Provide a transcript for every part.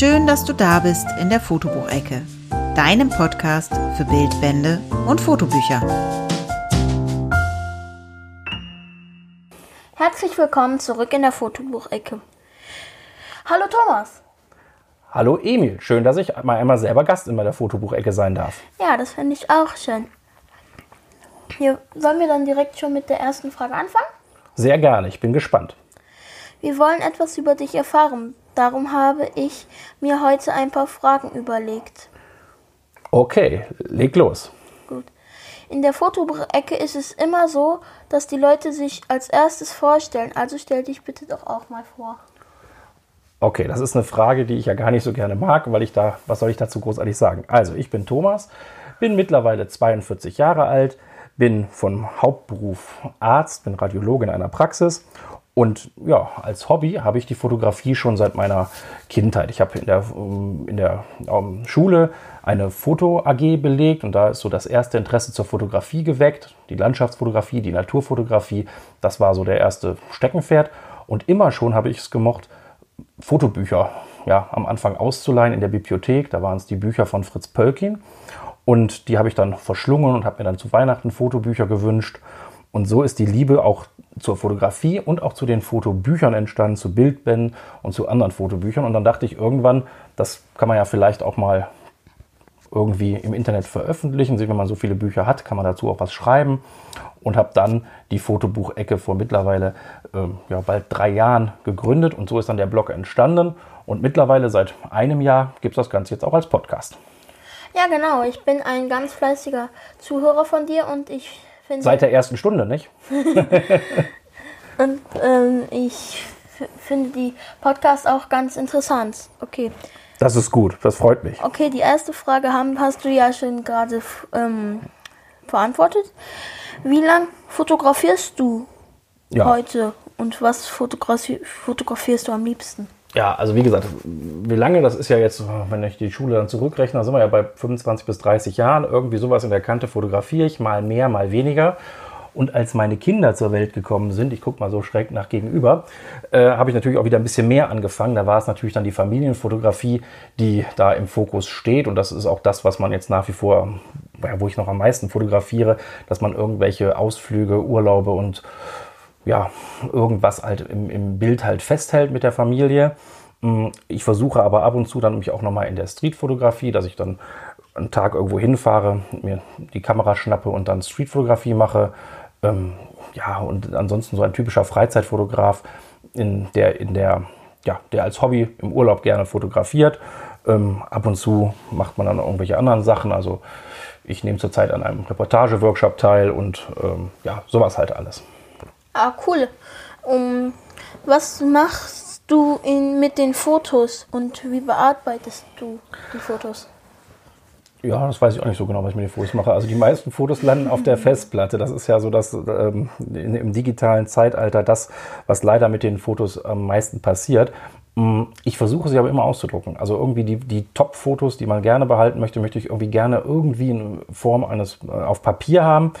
Schön, dass du da bist in der Fotobuchecke, deinem Podcast für Bildbände und Fotobücher. Herzlich willkommen zurück in der Fotobuchecke. Hallo Thomas. Hallo Emil, schön, dass ich mal einmal selber Gast in meiner Fotobuchecke sein darf. Ja, das finde ich auch schön. Hier, sollen wir dann direkt schon mit der ersten Frage anfangen? Sehr gerne, ich bin gespannt. Wir wollen etwas über dich erfahren. Darum habe ich mir heute ein paar Fragen überlegt. Okay, leg los. Gut. In der Fotobuchecke ist es immer so, dass die Leute sich als erstes vorstellen. Also stell dich bitte doch auch mal vor. Okay, das ist eine Frage, die ich ja gar nicht so gerne mag, weil ich da, was soll ich dazu großartig sagen? Also, ich bin Thomas, bin mittlerweile 42 Jahre alt, bin von Hauptberuf Arzt, bin Radiologe in einer Praxis und ja, als Hobby habe ich die Fotografie schon seit meiner Kindheit. Ich habe in der, in der um, Schule eine Foto-AG belegt und da ist so das erste Interesse zur Fotografie geweckt. Die Landschaftsfotografie, die Naturfotografie, das war so der erste Steckenpferd. Und immer schon habe ich es gemocht, Fotobücher ja, am Anfang auszuleihen in der Bibliothek. Da waren es die Bücher von Fritz Pölkin. Und die habe ich dann verschlungen und habe mir dann zu Weihnachten Fotobücher gewünscht. Und so ist die Liebe auch zur Fotografie und auch zu den Fotobüchern entstanden, zu Bildbänden und zu anderen Fotobüchern. Und dann dachte ich irgendwann, das kann man ja vielleicht auch mal irgendwie im Internet veröffentlichen. Wenn man so viele Bücher hat, kann man dazu auch was schreiben. Und habe dann die Fotobuchecke vor mittlerweile ähm, ja, bald drei Jahren gegründet. Und so ist dann der Blog entstanden. Und mittlerweile seit einem Jahr gibt es das Ganze jetzt auch als Podcast. Ja, genau. Ich bin ein ganz fleißiger Zuhörer von dir und ich finde. Seit der ersten Stunde, nicht? und ähm, ich finde die Podcasts auch ganz interessant. Okay. Das ist gut, das freut mich. Okay, die erste Frage haben, hast du ja schon gerade ähm, beantwortet. Wie lange fotografierst du ja. heute und was fotografi fotografierst du am liebsten? Ja, also wie gesagt, wie lange, das ist ja jetzt, wenn ich die Schule dann zurückrechne, sind wir ja bei 25 bis 30 Jahren. Irgendwie sowas in der Kante fotografiere ich, mal mehr, mal weniger. Und als meine Kinder zur Welt gekommen sind, ich gucke mal so schräg nach gegenüber, äh, habe ich natürlich auch wieder ein bisschen mehr angefangen. Da war es natürlich dann die Familienfotografie, die da im Fokus steht. Und das ist auch das, was man jetzt nach wie vor, wo ich noch am meisten fotografiere, dass man irgendwelche Ausflüge, Urlaube und ja, irgendwas halt im, im Bild halt festhält mit der Familie. Mm, ich versuche aber ab und zu dann mich auch nochmal in der Streetfotografie, dass ich dann einen Tag irgendwo hinfahre, mir die Kamera schnappe und dann Streetfotografie mache. Ähm, ja, und ansonsten so ein typischer Freizeitfotograf, in der, in der, ja, der als Hobby im Urlaub gerne fotografiert. Ähm, ab und zu macht man dann irgendwelche anderen Sachen. Also ich nehme zurzeit an einem Reportage-Workshop teil und ähm, ja, sowas halt alles. Ah, cool. Um, was machst du in, mit den Fotos und wie bearbeitest du die Fotos? Ja, das weiß ich auch nicht so genau, was ich mit den Fotos mache. Also die meisten Fotos landen auf der Festplatte. Das ist ja so das ähm, im digitalen Zeitalter das, was leider mit den Fotos am meisten passiert. Mm, ich versuche sie aber immer auszudrucken. Also irgendwie die, die Top-Fotos, die man gerne behalten möchte, möchte ich irgendwie gerne irgendwie in Form eines äh, auf Papier haben.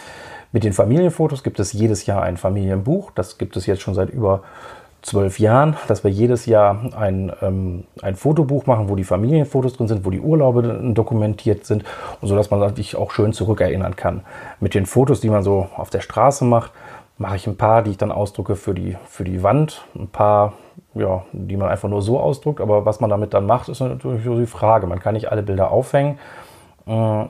Mit den Familienfotos gibt es jedes Jahr ein Familienbuch. Das gibt es jetzt schon seit über zwölf Jahren, dass wir jedes Jahr ein, ähm, ein Fotobuch machen, wo die Familienfotos drin sind, wo die Urlaube dokumentiert sind und so, dass man sich auch schön zurückerinnern kann. Mit den Fotos, die man so auf der Straße macht, mache ich ein paar, die ich dann ausdrucke für die, für die Wand, ein paar, ja, die man einfach nur so ausdruckt. Aber was man damit dann macht, ist natürlich so die Frage. Man kann nicht alle Bilder aufhängen. Äh,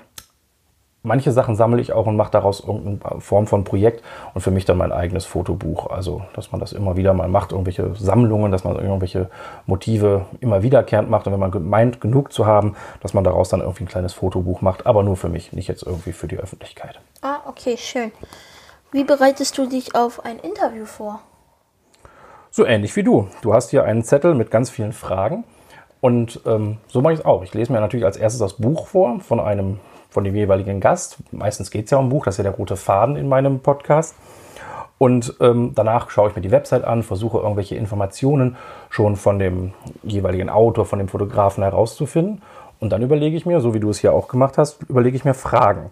manche Sachen sammle ich auch und mache daraus irgendeine Form von Projekt und für mich dann mein eigenes Fotobuch. Also, dass man das immer wieder mal macht, irgendwelche Sammlungen, dass man irgendwelche Motive immer wiederkehrend macht und wenn man meint, genug zu haben, dass man daraus dann irgendwie ein kleines Fotobuch macht, aber nur für mich, nicht jetzt irgendwie für die Öffentlichkeit. Ah, okay, schön. Wie bereitest du dich auf ein Interview vor? So ähnlich wie du. Du hast hier einen Zettel mit ganz vielen Fragen. Und ähm, so mache ich es auch. Ich lese mir natürlich als erstes das Buch vor von einem von dem jeweiligen Gast. Meistens geht es ja um Buch, das ist ja der rote Faden in meinem Podcast. Und ähm, danach schaue ich mir die Website an, versuche irgendwelche Informationen schon von dem jeweiligen Autor, von dem Fotografen herauszufinden. Und dann überlege ich mir, so wie du es hier auch gemacht hast, überlege ich mir Fragen.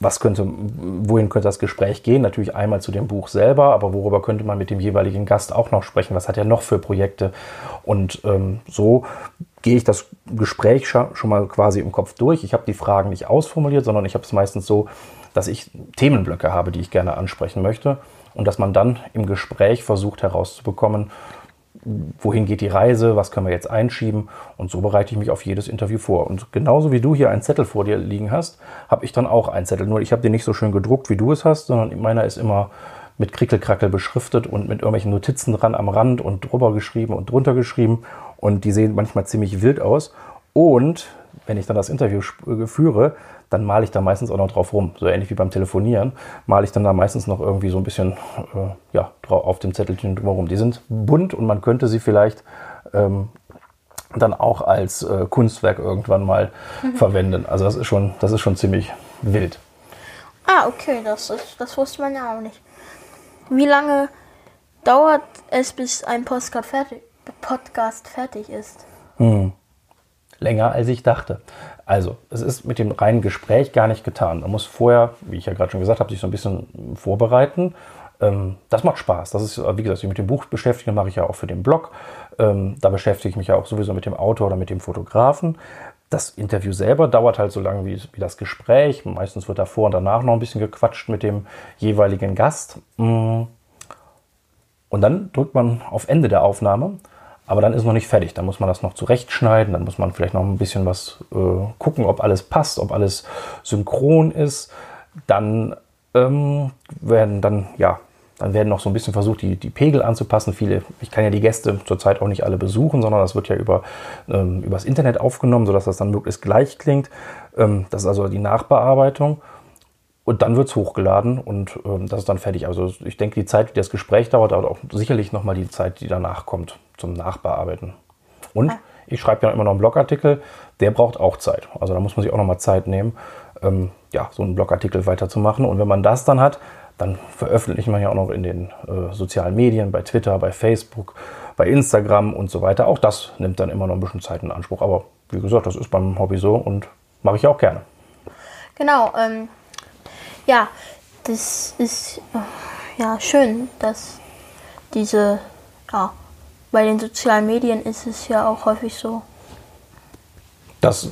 Was könnte, wohin könnte das Gespräch gehen? Natürlich einmal zu dem Buch selber, aber worüber könnte man mit dem jeweiligen Gast auch noch sprechen? Was hat er noch für Projekte? Und ähm, so gehe ich das Gespräch schon mal quasi im Kopf durch. Ich habe die Fragen nicht ausformuliert, sondern ich habe es meistens so, dass ich Themenblöcke habe, die ich gerne ansprechen möchte und dass man dann im Gespräch versucht herauszubekommen, wohin geht die Reise, was können wir jetzt einschieben und so bereite ich mich auf jedes Interview vor. Und genauso wie du hier einen Zettel vor dir liegen hast, habe ich dann auch einen Zettel. Nur ich habe den nicht so schön gedruckt, wie du es hast, sondern meiner ist immer mit Krickelkrackel beschriftet und mit irgendwelchen Notizen dran am Rand und drüber geschrieben und drunter geschrieben und die sehen manchmal ziemlich wild aus. Und wenn ich dann das Interview führe, dann male ich da meistens auch noch drauf rum. So ähnlich wie beim Telefonieren, male ich dann da meistens noch irgendwie so ein bisschen äh, ja, auf dem Zettelchen drumherum. Die sind bunt und man könnte sie vielleicht ähm, dann auch als äh, Kunstwerk irgendwann mal mhm. verwenden. Also das ist schon, das ist schon ziemlich wild. Ah, okay, das, ist, das wusste man ja auch nicht. Wie lange dauert es, bis ein Podcast fertig, Podcast fertig ist? Hm. Länger als ich dachte. Also, es ist mit dem reinen Gespräch gar nicht getan. Man muss vorher, wie ich ja gerade schon gesagt habe, sich so ein bisschen vorbereiten. Ähm, das macht Spaß. Das ist, wie gesagt, ich mit dem Buch beschäftige, mache ich ja auch für den Blog. Ähm, da beschäftige ich mich ja auch sowieso mit dem Autor oder mit dem Fotografen. Das Interview selber dauert halt so lange wie, wie das Gespräch. Meistens wird davor und danach noch ein bisschen gequatscht mit dem jeweiligen Gast. Mm. Und dann drückt man auf Ende der Aufnahme aber dann ist noch nicht fertig. Dann muss man das noch zurechtschneiden. Dann muss man vielleicht noch ein bisschen was äh, gucken, ob alles passt, ob alles synchron ist. Dann ähm, werden dann, ja, dann werden noch so ein bisschen versucht, die, die Pegel anzupassen. Viele, ich kann ja die Gäste zurzeit auch nicht alle besuchen, sondern das wird ja über ähm, übers Internet aufgenommen, sodass das dann möglichst gleich klingt. Ähm, das ist also die Nachbearbeitung. Und dann wird es hochgeladen und ähm, das ist dann fertig. Also ich denke, die Zeit, die das Gespräch dauert, dauert auch sicherlich nochmal die Zeit, die danach kommt zum Nachbearbeiten. Und ah. ich schreibe ja immer noch einen Blogartikel, der braucht auch Zeit. Also da muss man sich auch nochmal Zeit nehmen, ähm, ja, so einen Blogartikel weiterzumachen. Und wenn man das dann hat, dann veröffentlicht man ja auch noch in den äh, sozialen Medien, bei Twitter, bei Facebook, bei Instagram und so weiter. Auch das nimmt dann immer noch ein bisschen Zeit in Anspruch. Aber wie gesagt, das ist beim Hobby so und mache ich auch gerne. Genau, ähm, ja, das ist ja schön, dass diese, ja, bei den sozialen Medien ist es ja auch häufig so. Das,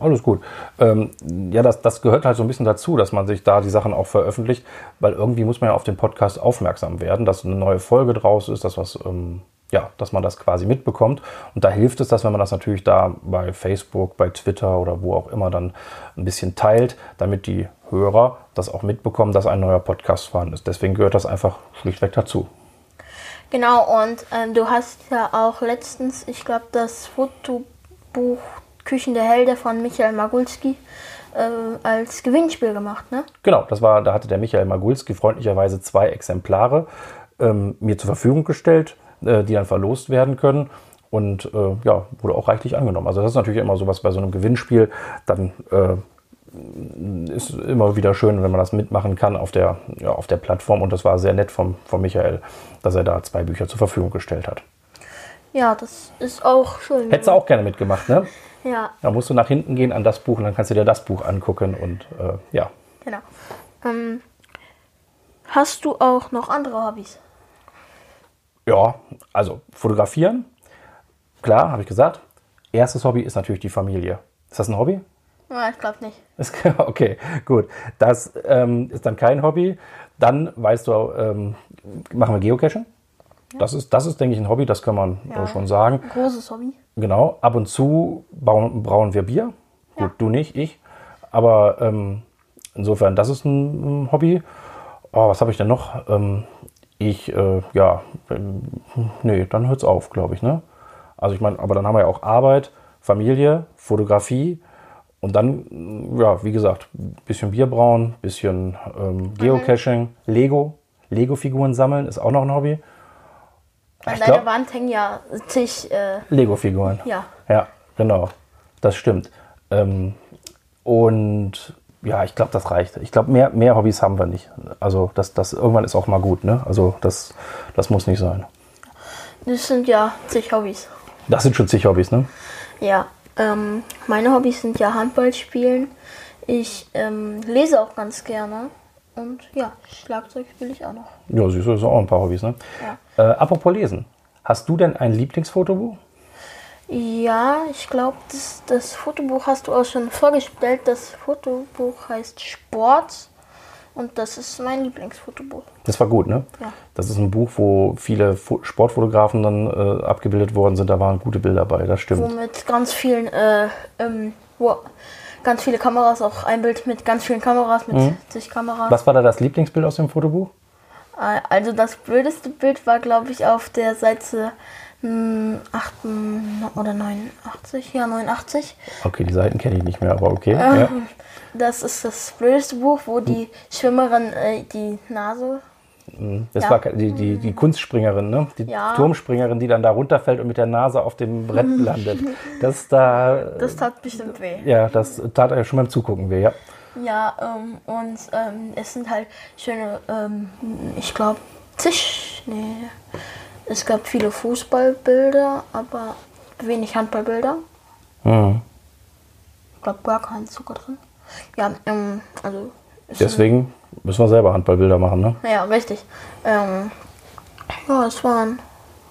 alles gut. Ähm, ja, das, das gehört halt so ein bisschen dazu, dass man sich da die Sachen auch veröffentlicht, weil irgendwie muss man ja auf den Podcast aufmerksam werden, dass eine neue Folge draus ist, dass was ähm, ja, dass man das quasi mitbekommt. Und da hilft es, dass wenn man das natürlich da bei Facebook, bei Twitter oder wo auch immer dann ein bisschen teilt, damit die Hörer das auch mitbekommen, dass ein neuer Podcast vorhanden ist. Deswegen gehört das einfach schlichtweg dazu. Genau, und ähm, du hast ja auch letztens, ich glaube, das Fotobuch Küchen der Helden von Michael Magulski äh, als Gewinnspiel gemacht, ne? Genau, das war, da hatte der Michael Magulski freundlicherweise zwei Exemplare ähm, mir zur Verfügung gestellt äh, die dann verlost werden können. Und äh, ja, wurde auch reichlich angenommen. Also das ist natürlich immer so was bei so einem Gewinnspiel, dann äh, ist immer wieder schön, wenn man das mitmachen kann auf der, ja, auf der Plattform. Und das war sehr nett von, von Michael, dass er da zwei Bücher zur Verfügung gestellt hat. Ja, das ist auch schön. Hättest du auch gerne mitgemacht, ne? Ja. Da musst du nach hinten gehen an das Buch und dann kannst du dir das Buch angucken und äh, ja. Genau. Ähm, hast du auch noch andere Hobbys? Ja, also fotografieren, klar, habe ich gesagt. Erstes Hobby ist natürlich die Familie. Ist das ein Hobby? Ja, ich glaube nicht. Okay, gut. Das ähm, ist dann kein Hobby. Dann weißt du, ähm, machen wir Geocaching. Ja. Das, ist, das ist, denke ich, ein Hobby, das kann man ja. schon sagen. Ein großes Hobby. Genau. Ab und zu bauen, brauen wir Bier. Ja. Gut, du nicht, ich. Aber ähm, insofern, das ist ein, ein Hobby. Oh, was habe ich denn noch? Ähm, ich, äh, ja, nee, dann hört es auf, glaube ich, ne? Also ich meine, aber dann haben wir ja auch Arbeit, Familie, Fotografie und dann, ja, wie gesagt, bisschen Bier brauen, bisschen ähm, Geocaching, mhm. Lego, Lego-Figuren sammeln ist auch noch ein Hobby. An ich deiner glaub, Wand hängen ja zig äh, Lego-Figuren. Ja. Ja, genau. Das stimmt. Ähm, und ja, ich glaube, das reicht. Ich glaube, mehr, mehr Hobbys haben wir nicht. Also das, das irgendwann ist auch mal gut, ne? Also das, das muss nicht sein. Das sind ja zig Hobbys. Das sind schon zig Hobbys, ne? Ja. Ähm, meine Hobbys sind ja Handball spielen. Ich ähm, lese auch ganz gerne. Und ja, Schlagzeug spiele ich auch noch. Ja, siehst du, das sind auch ein paar Hobbys, ne? Ja. Äh, apropos Lesen. Hast du denn ein Lieblingsfotobuch? Ja, ich glaube, das, das Fotobuch hast du auch schon vorgestellt. Das Fotobuch heißt Sport und das ist mein Lieblingsfotobuch. Das war gut, ne? Ja. Das ist ein Buch, wo viele Fo Sportfotografen dann äh, abgebildet worden sind. Da waren gute Bilder bei, das stimmt. Wo mit ganz vielen, äh, ähm, wo ganz viele Kameras, auch ein Bild mit ganz vielen Kameras, mit zig Kameras. Was war da das Lieblingsbild aus dem Fotobuch? Äh, Also das blödeste Bild war, glaube ich, auf der Seite 8 oder 89, ja 89. Okay, die Seiten kenne ich nicht mehr, aber okay. Ja. Das ist das blödeste Buch, wo die Schwimmerin äh, die Nase. Das Ja. war die, die, die Kunstspringerin, ne? Die Ja. Turmspringerin, die dann da runterfällt und mit der Nase auf dem Brett landet. Das da. Das tat bestimmt weh. ja, das tat ja schon beim Zugucken weh, ja. Ja, ähm, und ähm, es sind halt schöne, ähm, ich glaube, zig, nee, es gab viele Fußballbilder, aber wenig Handballbilder. Mhm. Ich glaube, gar kein Zucker drin. Ja, ähm, also, es Deswegen müssen wir selber Handballbilder machen, ne? Ja, richtig. Ähm, ja, es waren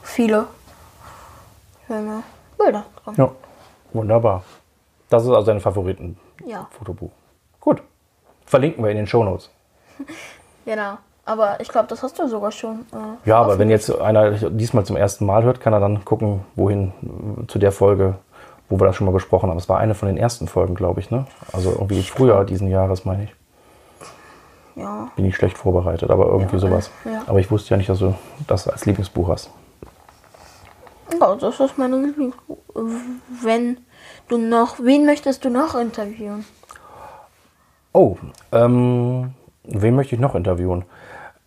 viele schöne Bilder drin. Ja. Wunderbar. Das ist also dein Favoritenfotobuch. Ja, Gut. Verlinken wir in den Shownotes. genau. Aber ich glaube, das hast du sogar schon. Äh, Ja, aber offen. wenn jetzt einer diesmal zum ersten Mal hört, kann er dann gucken, wohin zu der Folge, wo wir das schon mal besprochen haben. Es war eine von den ersten Folgen, glaube ich, ne? Also irgendwie Frühjahr diesen Jahres, meine ich. Ja, Bin ich schlecht vorbereitet, aber irgendwie Ja, sowas. ja. Aber ich wusste ja nicht, dass du das als Lieblingsbuch hast. ja, das ist meine Lieblingsbuch. Wenn du noch, wen möchtest du noch interviewen? Oh, ähm, wen möchte ich noch interviewen?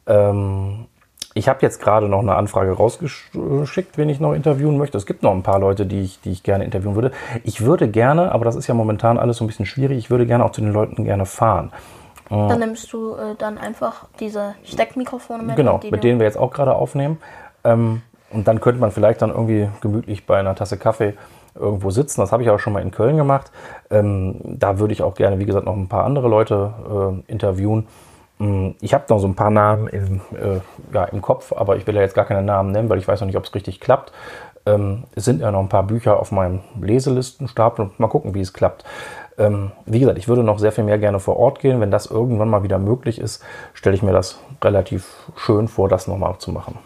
Ähm, ich habe jetzt gerade noch eine Anfrage rausgeschickt, wen ich noch interviewen möchte. Es gibt noch ein paar Leute, die ich, die ich gerne interviewen würde. Ich würde gerne, aber das ist ja momentan alles so ein bisschen schwierig, ich würde gerne auch zu den Leuten gerne fahren. Dann nimmst du äh, dann einfach diese Steckmikrofone mit. Genau, mit denen wir jetzt auch gerade aufnehmen. Ähm, und dann könnte man vielleicht dann irgendwie gemütlich bei einer Tasse Kaffee irgendwo sitzen. Das habe ich auch schon mal in Köln gemacht. Ähm, da würde ich auch gerne, wie gesagt, noch ein paar andere Leute äh, interviewen. Mm, Ich habe noch so ein paar Namen im, äh, ja, im Kopf, aber ich will ja jetzt gar keine Namen nennen, weil ich weiß noch nicht, ob es richtig klappt. Ähm, es sind ja noch ein paar Bücher auf meinem Leselistenstapel und mal gucken, wie es klappt. Ähm, wie gesagt, ich würde noch sehr viel mehr gerne vor Ort gehen. Wenn das irgendwann mal wieder möglich ist, stelle ich mir das relativ schön vor, das nochmal zu machen.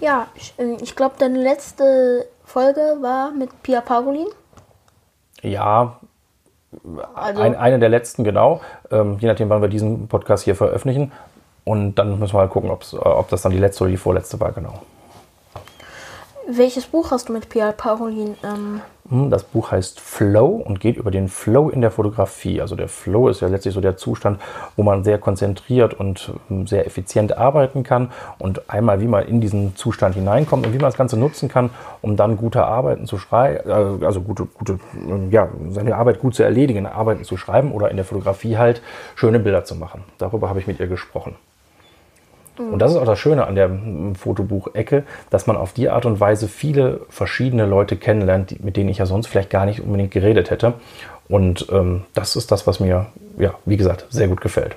Ja, ich, äh, ich glaube, deine letzte Folge war mit Pia Pagolin. Ja, Also, ein, eine der letzten, genau. Ähm, je nachdem, wann wir diesen Podcast hier veröffentlichen. Und dann müssen wir mal gucken, äh, ob das dann die letzte oder die vorletzte war, genau. welches Buch hast du mit Pia Pagolin? Ähm, Hm, Das Buch heißt Flow und geht über den Flow in der Fotografie. Also der Flow ist ja letztlich so der Zustand, wo man sehr konzentriert und ähm, sehr effizient arbeiten kann. Und einmal, wie man in diesen Zustand hineinkommt und wie man das Ganze nutzen kann, um dann gute Arbeiten zu schreiben, also gute, gute, ähm, ja, seine Arbeit gut zu erledigen, Arbeiten zu schreiben oder in der Fotografie halt schöne Bilder zu machen. Darüber habe ich mit ihr gesprochen. Und das ist auch das Schöne an der Fotobuch-Ecke, dass man auf die Art und Weise viele verschiedene Leute kennenlernt, die, mit denen ich ja sonst vielleicht gar nicht unbedingt geredet hätte. Und ähm, das ist das, was mir, ja, wie gesagt, sehr gut gefällt.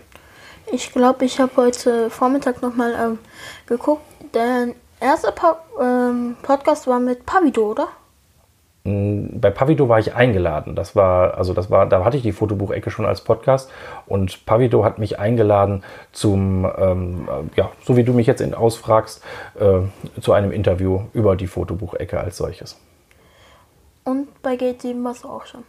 ich glaube, ich habe heute Vormittag nochmal ähm, geguckt. Der erste pa ähm, Podcast war mit Pavido, oder? Bei Pavido war ich eingeladen. Das war, also das war, da hatte ich die Fotobuchecke schon als Podcast und Pavido hat mich eingeladen zum, ähm, äh, ja, so wie du mich jetzt ausfragst, äh, zu einem Interview über die Fotobuchecke als solches. Und bei Gate 7 warst du auch schon.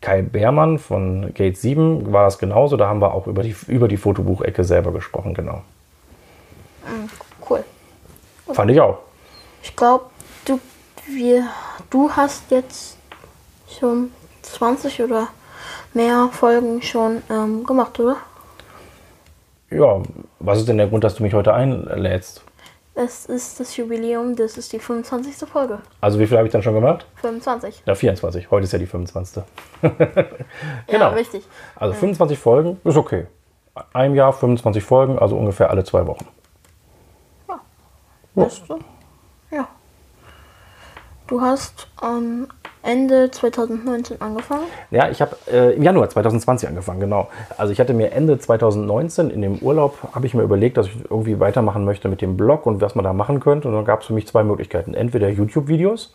Kai Beermann von Gate 7 war das genauso. Da haben wir auch über die, über die Fotobuchecke selber gesprochen, genau. Cool. Fand ich auch. Ich glaube, du, wir, du hast jetzt schon 20 oder mehr Folgen schon ähm, gemacht, oder? Ja, was ist denn der Grund, dass du mich heute einlädst? Es ist das Jubiläum, das ist die 25. Folge. Also wie viel habe ich dann schon gemacht? 25. Ja, 24. Heute ist ja die 25. Ja, Genau. richtig. Also 25 Folgen ist okay. Ein Jahr 25 Folgen, also ungefähr alle zwei Wochen. Du? Ja. Du hast am Ende 2019 angefangen? Ja, ich habe äh, im Januar 2020 angefangen, genau. Also ich hatte mir Ende 2019 in dem Urlaub, habe ich mir überlegt, dass ich irgendwie weitermachen möchte mit dem Blog und was man da machen könnte. Und dann gab es für mich zwei Möglichkeiten. Entweder YouTube-Videos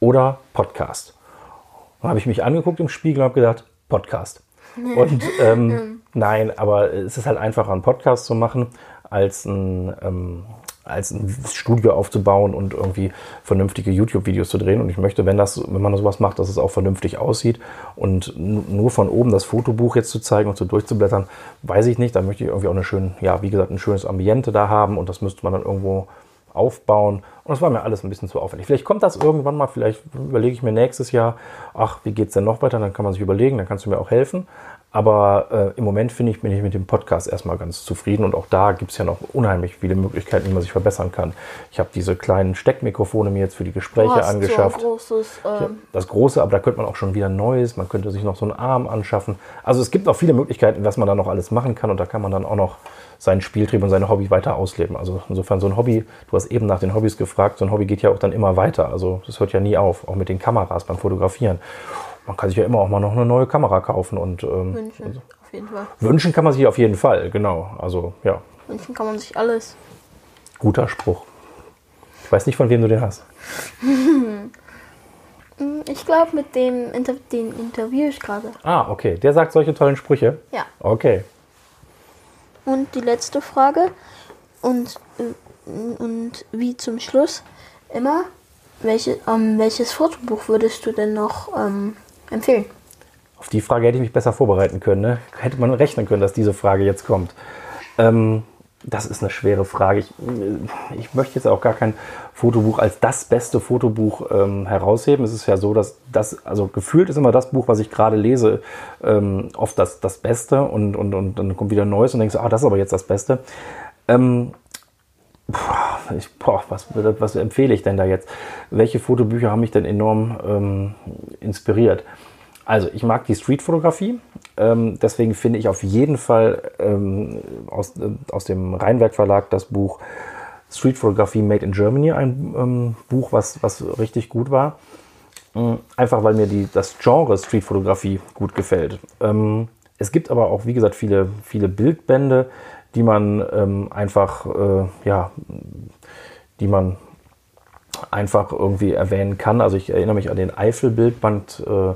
oder Podcast. Dann habe ich mich angeguckt im Spiegel und habe gedacht, Podcast. Und ähm, nein, aber es ist halt einfacher, einen Podcast zu machen, als ein, ähm, als ein Studio aufzubauen und irgendwie vernünftige YouTube-Videos zu drehen. Und ich möchte, wenn, das, wenn man sowas macht, dass es auch vernünftig aussieht. Und nur von oben das Fotobuch jetzt zu zeigen und so durchzublättern, weiß ich nicht. Da möchte ich irgendwie auch eine schöne, ja, wie gesagt, ein schönes Ambiente da haben und das müsste man dann irgendwo aufbauen. Und das war mir alles ein bisschen zu aufwendig. Vielleicht kommt das irgendwann mal, vielleicht überlege ich mir nächstes Jahr, ach, wie geht es denn noch weiter? Dann kann man sich überlegen, dann kannst du mir auch helfen. Aber äh, im Moment finde ich, bin ich mit dem Podcast erstmal ganz zufrieden und auch da gibt es ja noch unheimlich viele Möglichkeiten, wie man sich verbessern kann. Ich habe diese kleinen Steckmikrofone mir jetzt für die Gespräche angeschafft. So großes, ähm das große, aber da könnte man auch schon wieder Neues, man könnte sich noch so einen Arm anschaffen. Also es gibt auch viele Möglichkeiten, was man da noch alles machen kann und da kann man dann auch noch seinen Spieltrieb und seine Hobby weiter ausleben. Also insofern so ein Hobby, du hast eben nach den Hobbys gefragt, so ein Hobby geht ja auch dann immer weiter. Also das hört ja nie auf, auch mit den Kameras beim Fotografieren man kann sich ja immer auch mal noch eine neue Kamera kaufen und ähm, wünschen, also, auf jeden Fall. Wünschen kann man sich auf jeden Fall, genau. Also ja. Wünschen kann man sich alles. Guter Spruch. Ich weiß nicht, von wem du den hast. ich glaube, mit dem Inter den interview ich gerade. Ah, okay. Der sagt solche tollen Sprüche? Ja. Okay. Und die letzte Frage. Und, äh, und wie zum Schluss immer, welche, ähm, welches Fotobuch würdest du denn noch ähm, empfehlen? Auf die Frage hätte ich mich besser vorbereiten können. Ne? Hätte man rechnen können, dass diese Frage jetzt kommt. Ähm, das ist eine schwere Frage. Ich, äh, ich, möchte jetzt auch gar kein Fotobuch als das beste Fotobuch ähm, herausheben. Es ist ja so, dass das, also gefühlt ist immer das Buch, was ich gerade lese, ähm, oft das, das Beste und, und, und dann kommt wieder Neues und denkst, ah, das ist aber jetzt das Beste. Ähm, ich, boah, was, was empfehle ich denn da jetzt? Welche Fotobücher haben mich denn enorm ähm, inspiriert? Also, ich mag die Streetfotografie. Ähm, deswegen finde ich auf jeden Fall ähm, aus, äh, aus dem Rheinwerk Verlag das Buch Streetfotografie Made in Germany ein ähm, Buch, was, was richtig gut war. Ähm, einfach weil mir die, das Genre Streetfotografie gut gefällt. Ähm, es gibt aber auch, wie gesagt, viele, viele Bildbände, die man ähm, einfach, äh, ja, die man einfach irgendwie erwähnen kann. Also ich erinnere mich an den Eifelbildband, äh,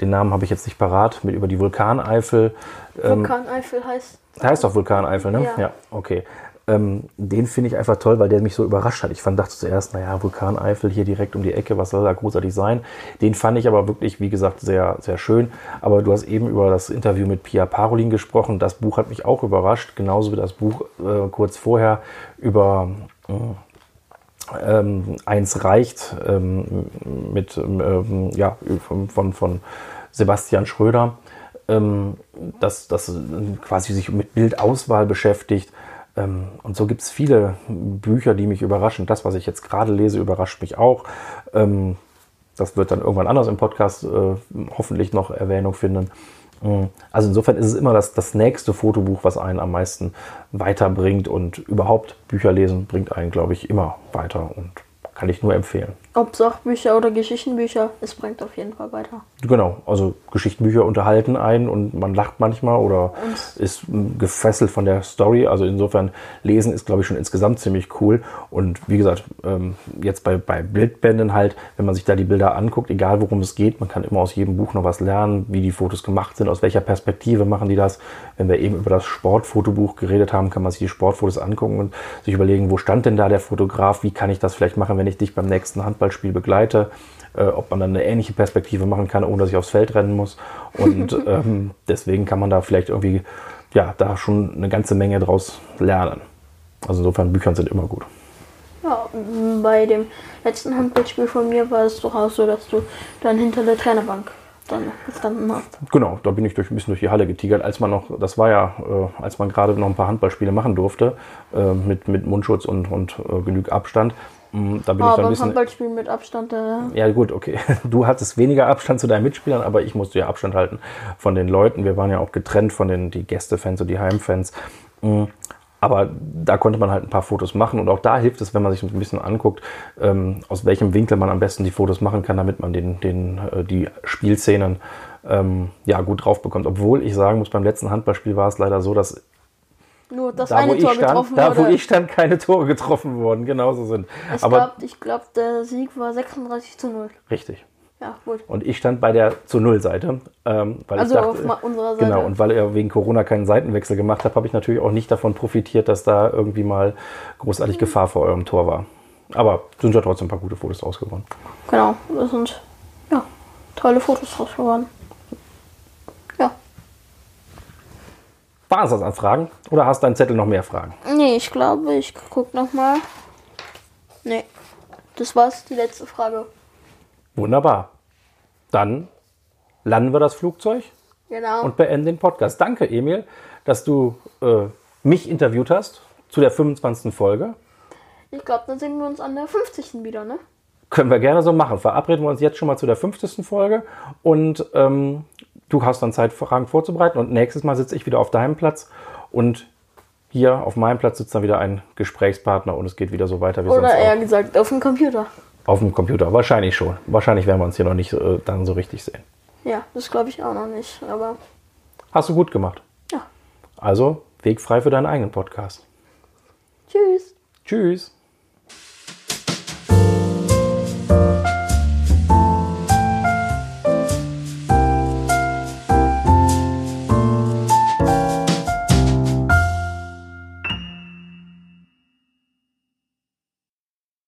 den Namen habe ich jetzt nicht parat, mit über die Vulkaneifel. Ähm, Vulkaneifel heißt. Heißt doch Vulkaneifel, ne? Ja, ja okay. Ähm, den finde ich einfach toll, weil der mich so überrascht hat. Ich fand, dachte zuerst, naja, Vulkaneifel hier direkt um die Ecke, was soll da großartig sein? Den fand ich aber wirklich, wie gesagt, sehr, sehr schön. Aber du hast eben über das Interview mit Pia Parolin gesprochen. Das Buch hat mich auch überrascht, genauso wie das Buch äh, kurz vorher über äh, ähm, Eins reicht ähm, mit, ähm, ja, von, von Sebastian Schröder, ähm, das, das quasi sich mit Bildauswahl beschäftigt ähm, und so gibt es viele Bücher, die mich überraschen. Das, was ich jetzt gerade lese, überrascht mich auch. Ähm, das wird dann irgendwann anders im Podcast äh, hoffentlich noch Erwähnung finden. Mm. Also insofern ist es immer das, das nächste Fotobuch, was einen am meisten weiterbringt und überhaupt Bücher lesen bringt einen, glaube ich, immer weiter und kann ich nur empfehlen. Ob Sachbücher oder Geschichtenbücher, es bringt auf jeden Fall weiter. Genau, also Geschichtenbücher unterhalten einen und man lacht manchmal oder und ist gefesselt von der Story. Also insofern lesen ist, glaube ich, schon insgesamt ziemlich cool. Und wie gesagt, ähm, jetzt bei, bei Bildbänden halt, wenn man sich da die Bilder anguckt, egal worum es geht, man kann immer aus jedem Buch noch was lernen, wie die Fotos gemacht sind, aus welcher Perspektive machen die das. Wenn wir eben über das Sportfotobuch geredet haben, kann man sich die Sportfotos angucken und sich überlegen, wo stand denn da der Fotograf, wie kann ich das vielleicht machen, wenn ich dich beim nächsten Handballspiel begleite, äh, ob man dann eine ähnliche Perspektive machen kann, ohne dass ich aufs Feld rennen muss. Und ähm, deswegen kann man da vielleicht irgendwie, ja, da schon eine ganze Menge draus lernen. Also insofern, Büchern sind immer gut. Ja, bei dem letzten Handballspiel von mir war es doch auch so, dass du dann hinter der Trainerbank dann gestanden hast. Genau, da bin ich durch, ein bisschen durch die Halle getigert, als man noch, das war ja, äh, als man gerade noch ein paar Handballspiele machen durfte, äh, mit, mit Mundschutz und, und äh, genug Abstand. Mm, da bin aber ich dann ein bisschen. Handballspiel mit Abstand. Äh ja, gut, okay. Du hattest weniger Abstand zu deinen Mitspielern, aber ich musste ja Abstand halten von den Leuten. Wir waren ja auch getrennt von den die Gästefans und die Heimfans. Mm, aber da konnte man halt ein paar Fotos machen und auch da hilft es, wenn man sich ein bisschen anguckt, ähm, aus welchem Winkel man am besten die Fotos machen kann, damit man den, den, äh, die Spielszenen ähm, ja, gut drauf bekommt. Obwohl ich sagen muss, beim letzten Handballspiel war es leider so, dass nur das da, eine Tor stand, getroffen da, wurde. wo ich stand, keine Tore getroffen wurden. Genauso sind. ich Aber glaube, ich glaub, der Sieg war 36 zu 0. richtig. Ja, gut. Und ich stand bei der zu Null Seite, ähm, weil Also ich dachte, auf unserer Seite. genau. Und weil er wegen Corona keinen Seitenwechsel gemacht hat, habe ich natürlich auch nicht davon profitiert, dass da irgendwie mal großartig Gefahr vor eurem Tor war. Aber sind ja trotzdem ein paar gute Fotos draus geworden. Genau, das sind ja, tolle Fotos draus geworden. Ja. Waren es das an Fragen? Oder hast dein Zettel noch mehr Fragen? Nee, ich glaube, ich guck noch mal. Nee, das war's, die letzte Frage. Wunderbar. Dann landen wir das Flugzeug Genau. und beenden den Podcast. Danke, Emil, dass du äh, mich interviewt hast zu der 25. Folge. ich glaube, dann sehen wir uns an der 50. wieder, ne? Können wir gerne so machen. Verabreden wir uns jetzt schon mal zu der 50. Folge und ähm, du hast dann Zeit, Fragen vorzubereiten und nächstes Mal sitze ich wieder auf deinem Platz und hier auf meinem Platz sitzt dann wieder ein Gesprächspartner und es geht wieder so weiter wie Oder sonst eher auch. gesagt, auf dem Computer. Auf dem Computer. Wahrscheinlich schon. Wahrscheinlich werden wir uns hier noch nicht äh, dann so richtig sehen. Ja, das glaube ich auch noch nicht, aber Hast du gut gemacht. ja. Also, Weg frei für deinen eigenen Podcast. Tschüss. Tschüss.